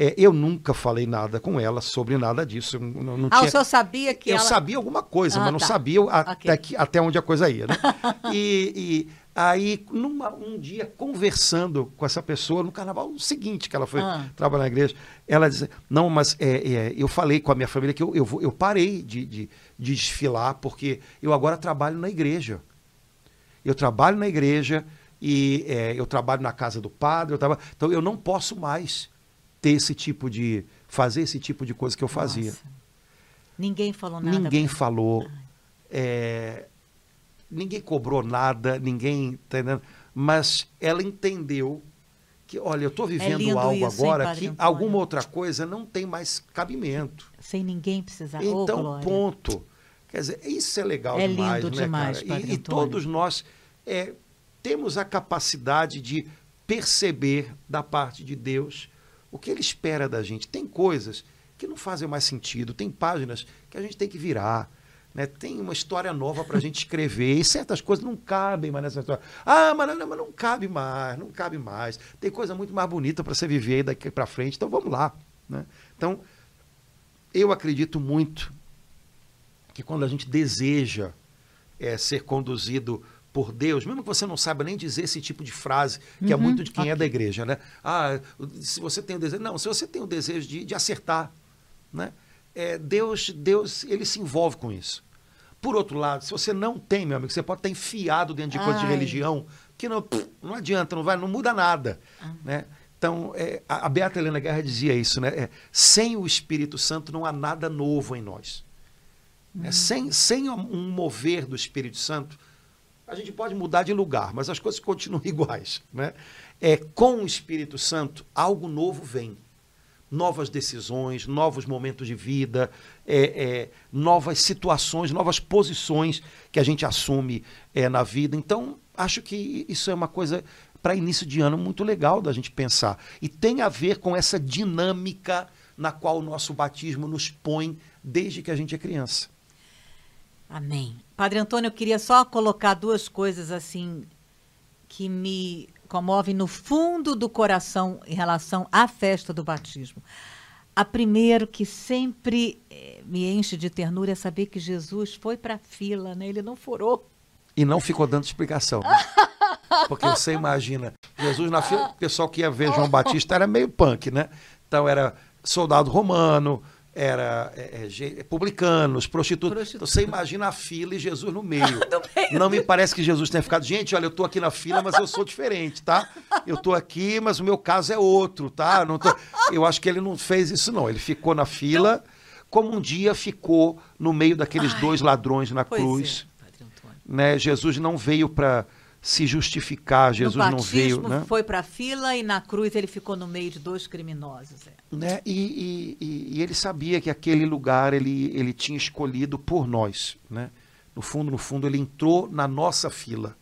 é, eu nunca falei nada com ela sobre nada disso. Não, não ah, tinha... o senhor sabia que Eu ela... sabia alguma coisa, ah, mas não tá. sabia até, okay. que, até onde a coisa ia, né? *laughs* e, e aí, numa, um dia, conversando com essa pessoa, no carnaval seguinte que ela foi ah. trabalhar na igreja, ela disse, não, mas é, é, eu falei com a minha família que eu, eu, eu parei de, de, de desfilar, porque eu agora trabalho na igreja. Eu trabalho na igreja e é, eu trabalho na casa do padre, eu trabalho, então eu não posso mais ter esse tipo de. fazer esse tipo de coisa que eu fazia. Nossa. Ninguém falou nada. Ninguém falou. É, ninguém cobrou nada, ninguém. Tá mas ela entendeu que, olha, eu estou é vivendo é algo isso, agora hein, que alguma outra coisa não tem mais cabimento. Sem ninguém precisar. Então, oh, ponto. Quer dizer, isso é legal é demais, lindo né, demais, cara? E, e, todos nós é, temos a capacidade de perceber da parte de Deus o que Ele espera da gente. Tem coisas que não fazem mais sentido, tem páginas que a gente tem que virar. Né? Tem uma história nova para a gente escrever e certas coisas não cabem mais nessa história. Ah, mas não, mas não cabe mais, não cabe mais. Tem coisa muito mais bonita para você viver daqui para frente, então vamos lá. Né? Então, eu acredito muito que quando a gente deseja é, ser conduzido por Deus, mesmo que você não saiba nem dizer esse tipo de frase, que é uhum, é muito de quem okay. é da igreja, né? Ah, se você tem o desejo. Não, se você tem o desejo de, de acertar, né? É, Deus, Deus, ele se envolve com isso. Por outro lado, se você não tem, meu amigo, você pode estar enfiado dentro de coisa de religião, que não, não adianta, não vai, não muda nada, ah. né? Então, é, a Beata Helena Guerra dizia isso, né? É, sem o Espírito Santo não há nada novo em nós. É, sem, sem um mover do Espírito Santo, a gente pode mudar de lugar, mas as coisas continuam *laughs* iguais. Né? É, com o Espírito Santo, algo novo vem. Novas decisões, novos momentos de vida, é, é, novas situações, novas posições que a gente assume é, na vida. Então, acho que isso é uma coisa para início de ano muito legal da gente pensar. E tem a ver com essa dinâmica na qual o nosso batismo nos põe desde que a gente é criança. Amém. Padre Antônio, eu queria só colocar duas coisas assim que me comovem no fundo do coração em relação à festa do batismo. A primeiro que sempre eh, me enche de ternura é saber que Jesus foi para a fila, né? Ele não furou. E não ficou dando explicação. Né? Porque você imagina, Jesus na fila, o pessoal que ia ver João Batista era meio punk, né? Então era soldado romano, era é, é, publicanos, prostitutos. Então, você imagina a fila e Jesus no meio. *laughs* meio. Não me parece que Jesus tenha ficado, gente, olha, eu estou aqui na fila, mas eu sou diferente, tá? Eu estou aqui, mas o meu caso é outro, tá? Não tô... Eu acho que ele não fez isso, não. Ele ficou na fila, como um dia ficou no meio daqueles Ai, dois ladrões na cruz. É, né? Jesus não veio para se justificar. Jesus no não veio. Né? Foi para a fila e na cruz ele ficou no meio de dois criminosos. É. Né? E, e, e, ele sabia que aquele lugar ele, ele tinha escolhido por nós. Né? No fundo, no fundo, ele entrou na nossa fila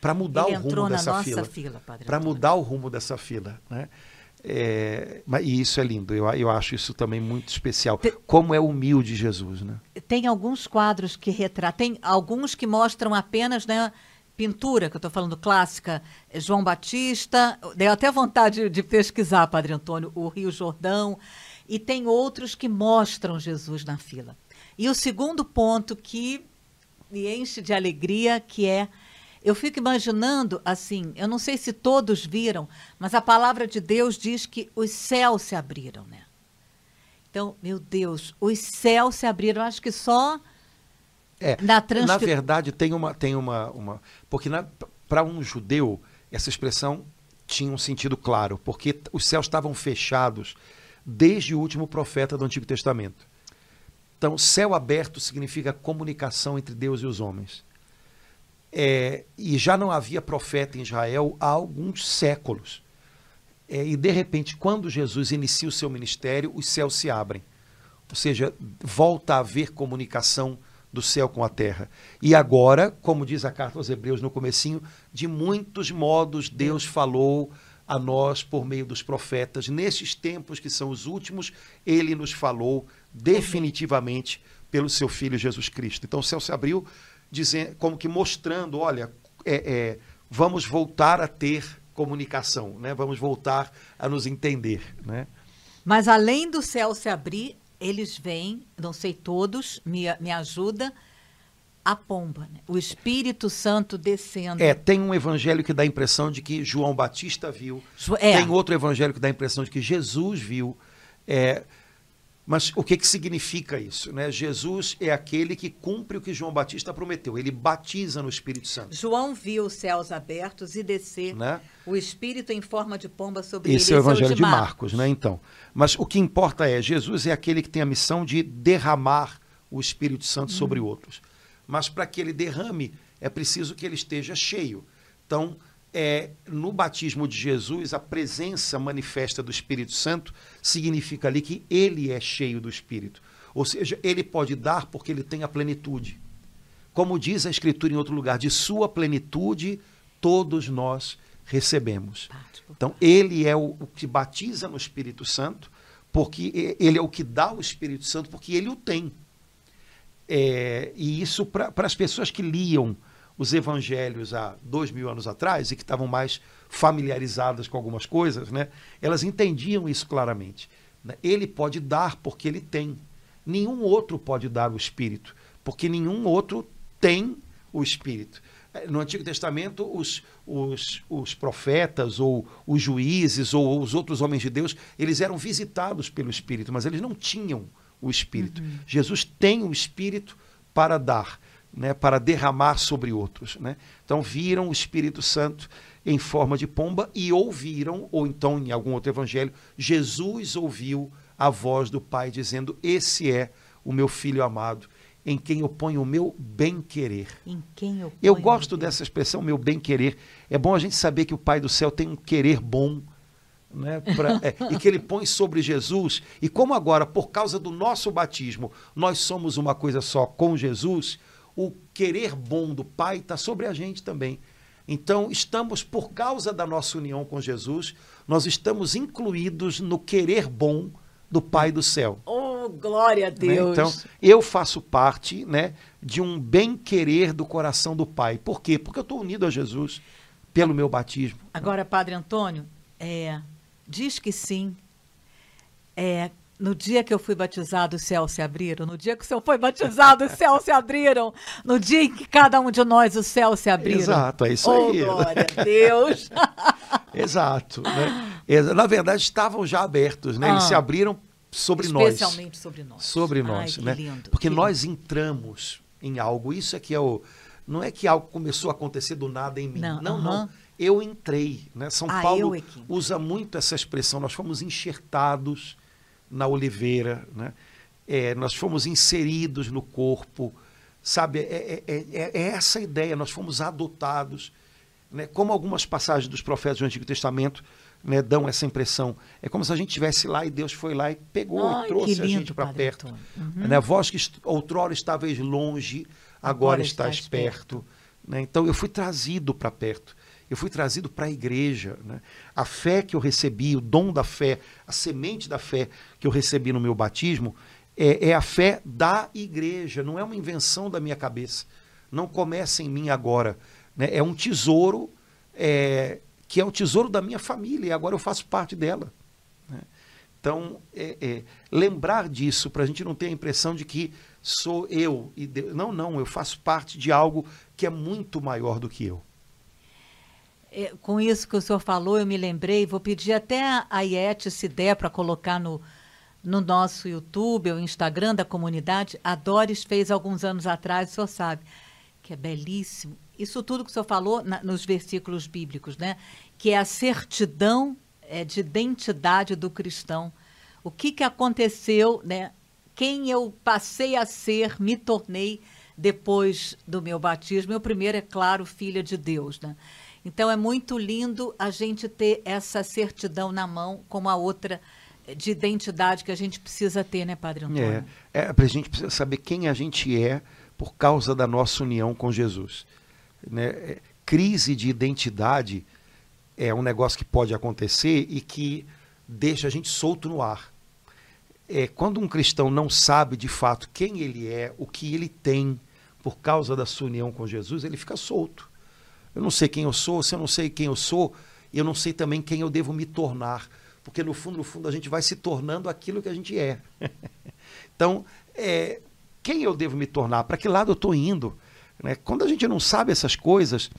para mudar o rumo dessa fila. para mudar o rumo dessa fila. Né? É, e isso é lindo, eu, eu acho isso também muito especial. Como é humilde Jesus, né? Tem alguns quadros que retratam, tem alguns que mostram apenas né, pintura, que eu estou falando clássica, é João Batista, deu até vontade de pesquisar, Padre Antônio, o Rio Jordão, e tem outros que mostram Jesus na fila. E o segundo ponto que me enche de alegria, que é eu fico imaginando assim, eu não sei se todos viram, mas a palavra de Deus diz que os céus se abriram, né? Então, meu Deus, os céus se abriram. Acho que só é, na, transcri... na verdade, tem uma. Tem uma, uma porque para um judeu, essa expressão tinha um sentido claro, porque os céus estavam fechados desde o último profeta do Antigo Testamento. Então, céu aberto significa comunicação entre Deus e os homens. É, e já não havia profeta em Israel há alguns séculos. É, e, de repente, quando Jesus inicia o seu ministério, os céus se abrem. Ou seja, volta a haver comunicação do céu com a terra. E agora, como diz a carta aos Hebreus no comecinho, de muitos modos Deus falou a nós por meio dos profetas. Nesses tempos que são os últimos, ele nos falou definitivamente pelo seu filho Jesus Cristo. Então o céu se abriu, dizendo, como que mostrando, olha, é, é, vamos voltar a ter comunicação, né? Vamos voltar a nos entender, né? Mas além do céu se abrir, eles vêm, não sei todos, me, me ajuda, a pomba, né? o Espírito Santo descendo. É, tem um evangelho que dá a impressão de que João Batista viu, é. tem outro evangelho que dá a impressão de que Jesus viu. É, mas o que, que significa isso? Né? Jesus é aquele que cumpre o que João Batista prometeu. Ele batiza no Espírito Santo. João viu os céus abertos e descer né? o Espírito em forma de pomba sobre Esse ele. Esse é o Evangelho de Marcos. né? Então, mas o que importa é Jesus é aquele que tem a missão de derramar o Espírito Santo hum. sobre outros. Mas para que ele derrame é preciso que ele esteja cheio. Então é, no batismo de Jesus, a presença manifesta do Espírito Santo significa ali que ele é cheio do Espírito. Ou seja, ele pode dar porque ele tem a plenitude. Como diz a Escritura em outro lugar, de sua plenitude todos nós recebemos. Então, ele é o, o que batiza no Espírito Santo, porque ele é o que dá o Espírito Santo, porque ele o tem. É, e isso para as pessoas que liam os evangelhos há dois mil anos atrás e que estavam mais familiarizadas com algumas coisas, né, elas entendiam isso claramente. Né? Ele pode dar porque ele tem. Nenhum outro pode dar o Espírito, porque nenhum outro tem o Espírito. No Antigo Testamento, os, os, os profetas, ou os juízes, ou os outros homens de Deus, eles eram visitados pelo Espírito, mas eles não tinham o Espírito. Uhum. Jesus tem o Espírito para dar, né, para derramar sobre outros. Né? Então, viram o Espírito Santo em forma de pomba e ouviram, ou então em algum outro evangelho, Jesus ouviu a voz do Pai dizendo: Esse é o meu filho amado, em quem eu ponho o meu bem-querer. Em quem eu Eu gosto dessa expressão, meu bem-querer. É bom a gente saber que o Pai do céu tem um querer bom. Né, pra, é, e que ele põe sobre Jesus, e como agora, por causa do nosso batismo, nós somos uma coisa só com Jesus, o querer bom do Pai está sobre a gente também. Então, estamos, por causa da nossa união com Jesus, nós estamos incluídos no querer bom do Pai do céu. Oh, glória a? Deus! Né? Então, eu faço parte né, de um bem-querer do coração do Pai. Por quê? Porque eu estou unido a Jesus pelo meu batismo. Agora, Padre Antônio, é, diz que sim. É, no dia que eu fui batizado, os céus se abriram. No dia que o senhor foi batizado, os céus se abriram. No dia em que cada um de nós, os céus se abriram. Exato, é isso oh, aí. Glória a Deus. *laughs* Exato. Né? Na verdade, estavam já abertos, né? Ah, Eles se abriram sobre nós. Especialmente sobre nós. Sobre nós, Ai, né? Lindo, Porque nós entramos em algo. Isso é que é o. Não é que algo começou a acontecer do nada em mim. Não, não. Uh -huh. não. Eu entrei. Né? São ah, Paulo é usa muito essa expressão. Nós fomos enxertados na oliveira, né? É, nós fomos inseridos no corpo, sabe? É, é, é, é essa ideia, nós fomos adotados. Né? Como algumas passagens dos profetas do Antigo Testamento né, dão essa impressão. É como se a gente estivesse lá e Deus foi lá e pegou Ai, e trouxe lindo, a gente para perto. Uhum. Né? Vós que outrora estavais longe, agora, agora perto. perto. Né? Então eu fui trazido para perto eu fui trazido para a igreja. Né? A fé que eu recebi, o dom da fé, a semente da fé que eu recebi no meu batismo, é, é a fé da igreja, não é uma invenção da minha cabeça. Não começa em mim agora. Né? É um tesouro é, que é o tesouro da minha família, e agora eu faço parte dela. Né? Então, é, é, lembrar disso, para a gente não ter a impressão de que sou eu. E. Não, não, eu faço parte de algo que é muito maior do que eu. É, com isso que o senhor falou, eu me lembrei, vou pedir até a Iete, se der, para colocar no, no nosso YouTube ou Instagram da comunidade. A Doris fez alguns anos atrás, o senhor sabe, que é belíssimo. Isso tudo que o senhor falou na, nos versículos bíblicos, né? Que é a certidão é, de identidade do cristão. O que, que aconteceu, né? Quem eu passei a ser, me tornei depois do meu batismo. Eu primeiro, é claro, filha de Deus, né? Então é muito lindo a gente ter essa certidão na mão, como a outra de identidade que a gente precisa ter, né, Padre Antônio? É, é a gente precisa saber quem a gente é por causa da nossa união com Jesus. Né? É, crise de identidade é um negócio que pode acontecer e que deixa a gente solto no ar. É, quando um cristão não sabe de fato quem ele é, o que ele tem por causa da sua união com Jesus, ele fica solto. Eu não sei quem eu sou, se eu não sei quem eu sou, eu não sei também quem eu devo me tornar. Porque no fundo, no fundo, a gente vai se tornando aquilo que a gente é. *laughs* então, é, quem eu devo me tornar? Para que lado eu estou indo? Né? Quando a gente não sabe essas coisas,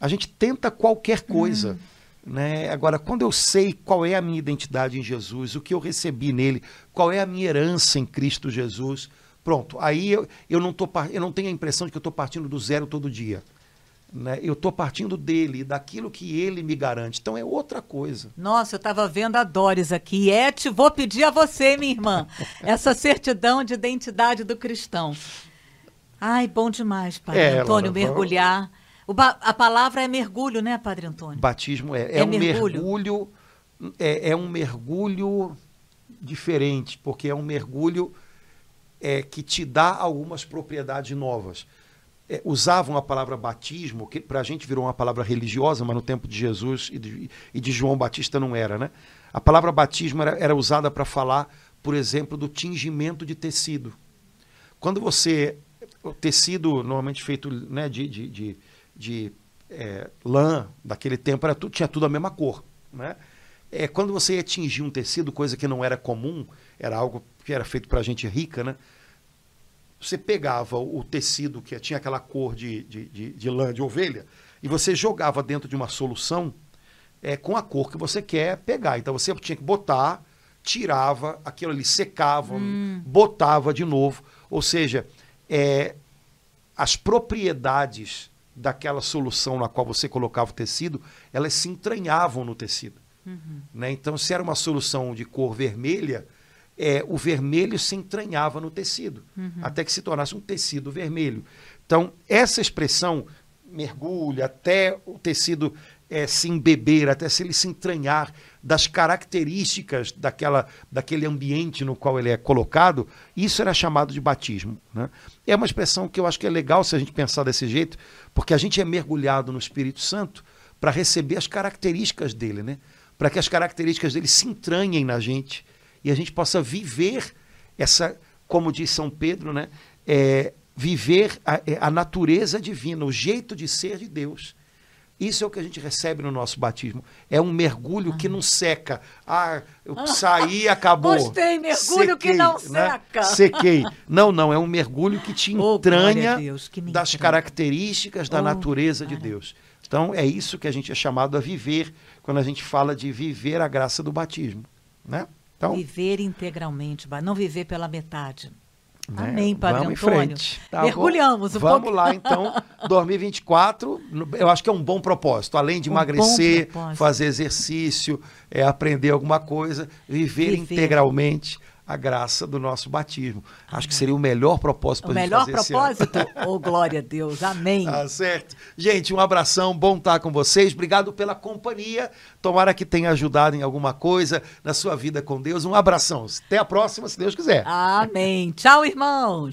a gente tenta qualquer coisa. Hum. Né? Agora, quando eu sei qual é a minha identidade em Jesus, o que eu recebi nele, qual é a minha herança em Cristo Jesus, pronto. Aí eu, eu, não, tô, eu não tenho a impressão de que eu estou partindo do zero todo dia. Né? Eu estou partindo dele, daquilo que ele me garante. Então é outra coisa. Nossa, eu estava vendo a Doris aqui. Et, vou pedir a você, minha irmã, *laughs* essa certidão de identidade do cristão. Ai, bom demais, Pai é, Antônio, Laura, mergulhar a palavra é mergulho, né, Padre Antônio? Batismo é. É, é um mergulho. mergulho é, é, um mergulho diferente, porque é um mergulho é, que te dá algumas propriedades novas. É, usavam a palavra batismo, que para a gente virou uma palavra religiosa, mas no tempo de Jesus e de, e de João Batista não era, né? A palavra batismo era, era usada para falar, por exemplo, do tingimento de tecido. Quando você. O tecido normalmente feito né, de, de, de, de é, lã daquele tempo era tudo, tinha tudo a mesma cor. Né? É, quando você ia tingir um tecido, coisa que não era comum, era algo que era feito para gente rica, né? Você pegava o tecido que tinha aquela cor de, de, de, de lã de ovelha e você jogava dentro de uma solução é, com a cor que você quer pegar. Então você tinha que botar, tirava, aquilo ali secava, hum. botava de novo. Ou seja, é, as propriedades daquela solução na qual você colocava o tecido, elas se entranhavam no tecido. Uhum. Né? Então, se era uma solução de cor vermelha, é, o vermelho se entranhava no tecido, uhum. até que se tornasse um tecido vermelho. Então, essa expressão mergulha até o tecido é, se embeber, até se ele se entranhar das características daquela, daquele ambiente no qual ele é colocado, isso era chamado de batismo. Né? É uma expressão que eu acho que é legal se a gente pensar desse jeito, porque a gente é mergulhado no Espírito Santo para receber as características dele, né? para que as características dele se entranhem na gente e a gente possa viver essa, como diz São Pedro, né? É, viver a, a natureza divina, o jeito de ser de Deus. Isso é o que a gente recebe no nosso batismo. É um mergulho ah. que não seca. Ah, eu saí acabou. Gostei, mergulho Sequei, que não né? seca. Sequei. Não, não, é um mergulho que te *laughs* oh, entranha Deus, que das características da oh, natureza de Deus. Então, é isso que a gente é chamado a viver quando a gente fala de viver a graça do batismo. Né? Então, viver integralmente, não viver pela metade. Né? Amém, Padre Vamos Antônio. Em frente. Tá Mergulhamos um Vamos pouco. lá, *laughs* então. 2024, eu acho que é um bom propósito. Além de um emagrecer, fazer exercício, é, aprender alguma coisa, viver, viver. integralmente a graça do nosso batismo. Acho que seria o melhor propósito para a gente fazer O melhor propósito? *laughs* oh, glória a Deus. Amém. Tá certo. Gente, um abração, bom estar com vocês. Obrigado pela companhia. Tomara que tenha ajudado em alguma coisa na sua vida com Deus. Um abração. Até a próxima, se Deus quiser. Amém. Tchau, irmãos.